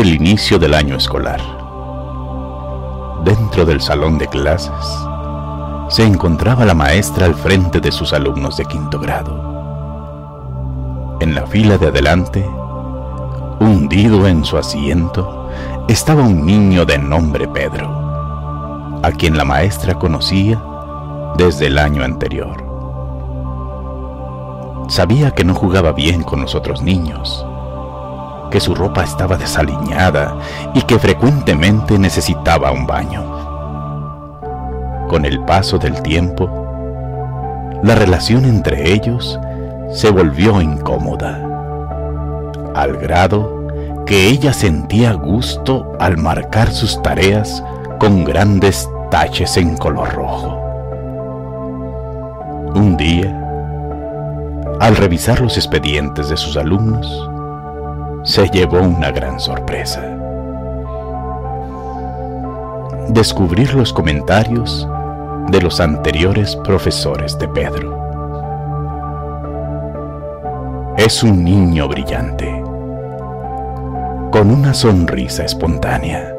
el inicio del año escolar. Dentro del salón de clases se encontraba la maestra al frente de sus alumnos de quinto grado. En la fila de adelante, hundido en su asiento, estaba un niño de nombre Pedro, a quien la maestra conocía desde el año anterior. Sabía que no jugaba bien con los otros niños, que su ropa estaba desaliñada y que frecuentemente necesitaba un baño. Con el paso del tiempo, la relación entre ellos se volvió incómoda, al grado que ella sentía gusto al marcar sus tareas con grandes taches en color rojo. Un día, al revisar los expedientes de sus alumnos, se llevó una gran sorpresa. Descubrir los comentarios de los anteriores profesores de Pedro. Es un niño brillante, con una sonrisa espontánea.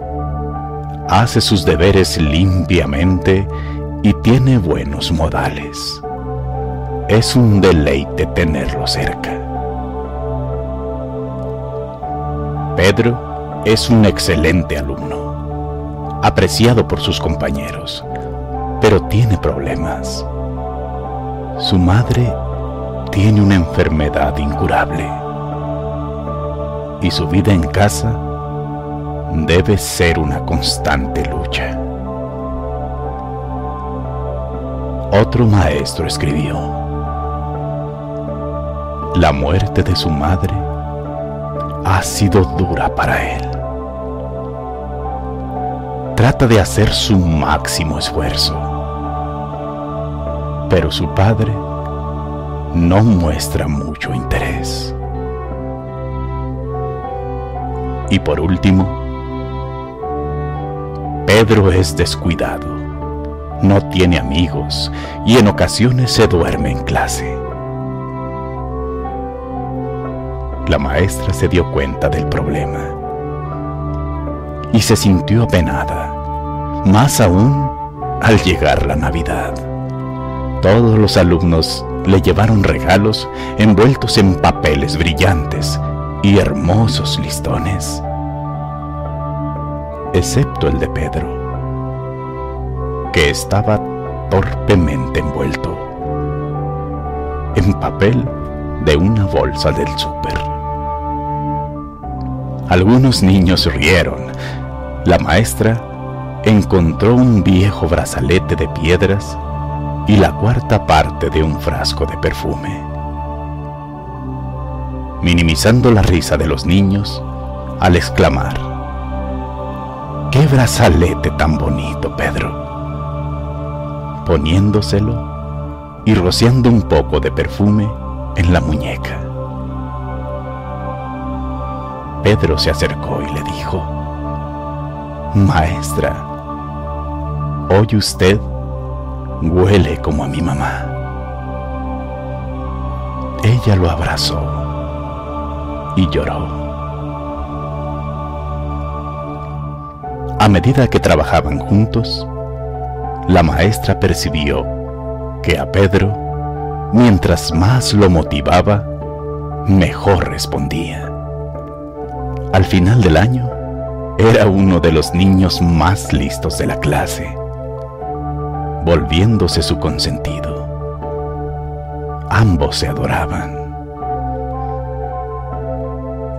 Hace sus deberes limpiamente y tiene buenos modales. Es un deleite tenerlo cerca. Pedro es un excelente alumno, apreciado por sus compañeros, pero tiene problemas. Su madre tiene una enfermedad incurable y su vida en casa debe ser una constante lucha. Otro maestro escribió, la muerte de su madre ha sido dura para él. Trata de hacer su máximo esfuerzo, pero su padre no muestra mucho interés. Y por último, Pedro es descuidado, no tiene amigos y en ocasiones se duerme en clase. La maestra se dio cuenta del problema y se sintió apenada, más aún al llegar la Navidad. Todos los alumnos le llevaron regalos envueltos en papeles brillantes y hermosos listones, excepto el de Pedro, que estaba torpemente envuelto en papel de una bolsa del súper. Algunos niños rieron. La maestra encontró un viejo brazalete de piedras y la cuarta parte de un frasco de perfume. Minimizando la risa de los niños al exclamar, ¡Qué brazalete tan bonito, Pedro! poniéndoselo y rociando un poco de perfume en la muñeca. Pedro se acercó y le dijo, Maestra, hoy usted huele como a mi mamá. Ella lo abrazó y lloró. A medida que trabajaban juntos, la maestra percibió que a Pedro, mientras más lo motivaba, mejor respondía. Al final del año, era uno de los niños más listos de la clase, volviéndose su consentido. Ambos se adoraban.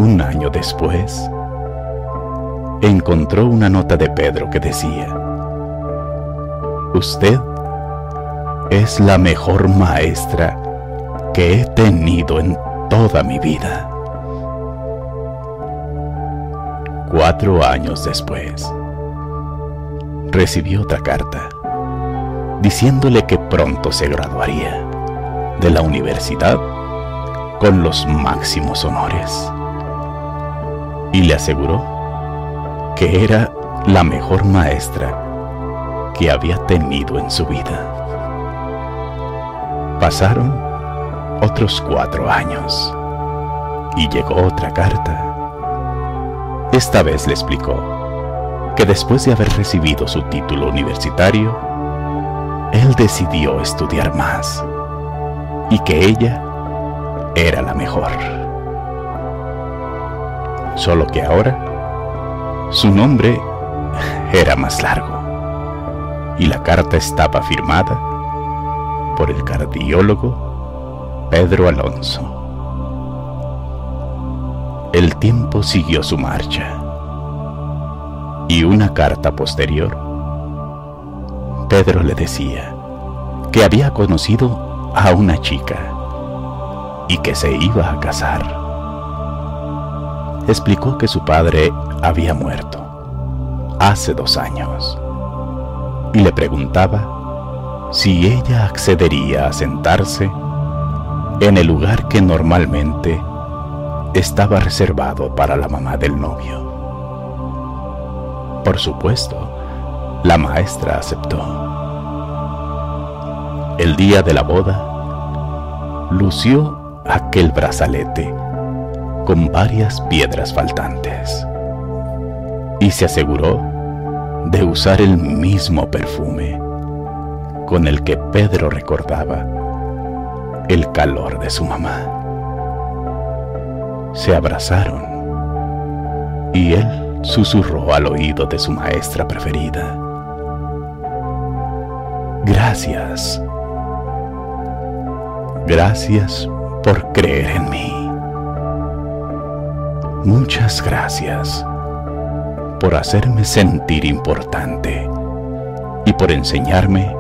Un año después, encontró una nota de Pedro que decía, Usted es la mejor maestra que he tenido en toda mi vida. Cuatro años después, recibió otra carta diciéndole que pronto se graduaría de la universidad con los máximos honores. Y le aseguró que era la mejor maestra que había tenido en su vida. Pasaron otros cuatro años y llegó otra carta Esta vez le explicó que después de haber recibido su título universitario, él decidió estudiar más y que ella era la mejor. Solo que ahora su nombre era más largo y la carta estaba firmada por el cardiólogo Pedro Alonso. El tiempo siguió su marcha y una carta posterior, Pedro le decía que había conocido a una chica y que se iba a casar. Explicó que su padre había muerto hace dos años y le preguntaba si ella accedería a sentarse en el lugar que normalmente estaba reservado para la mamá del novio. Por supuesto, la maestra aceptó. El día de la boda, lució aquel brazalete con varias piedras faltantes y se aseguró de usar el mismo perfume con el que Pedro recordaba el calor de su mamá. Se abrazaron y él susurró al oído de su maestra preferida. Gracias. Gracias por creer en mí. Muchas gracias por hacerme sentir importante y por enseñarme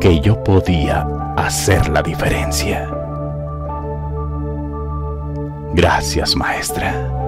que yo podía hacer la diferencia. Gracias, maestra.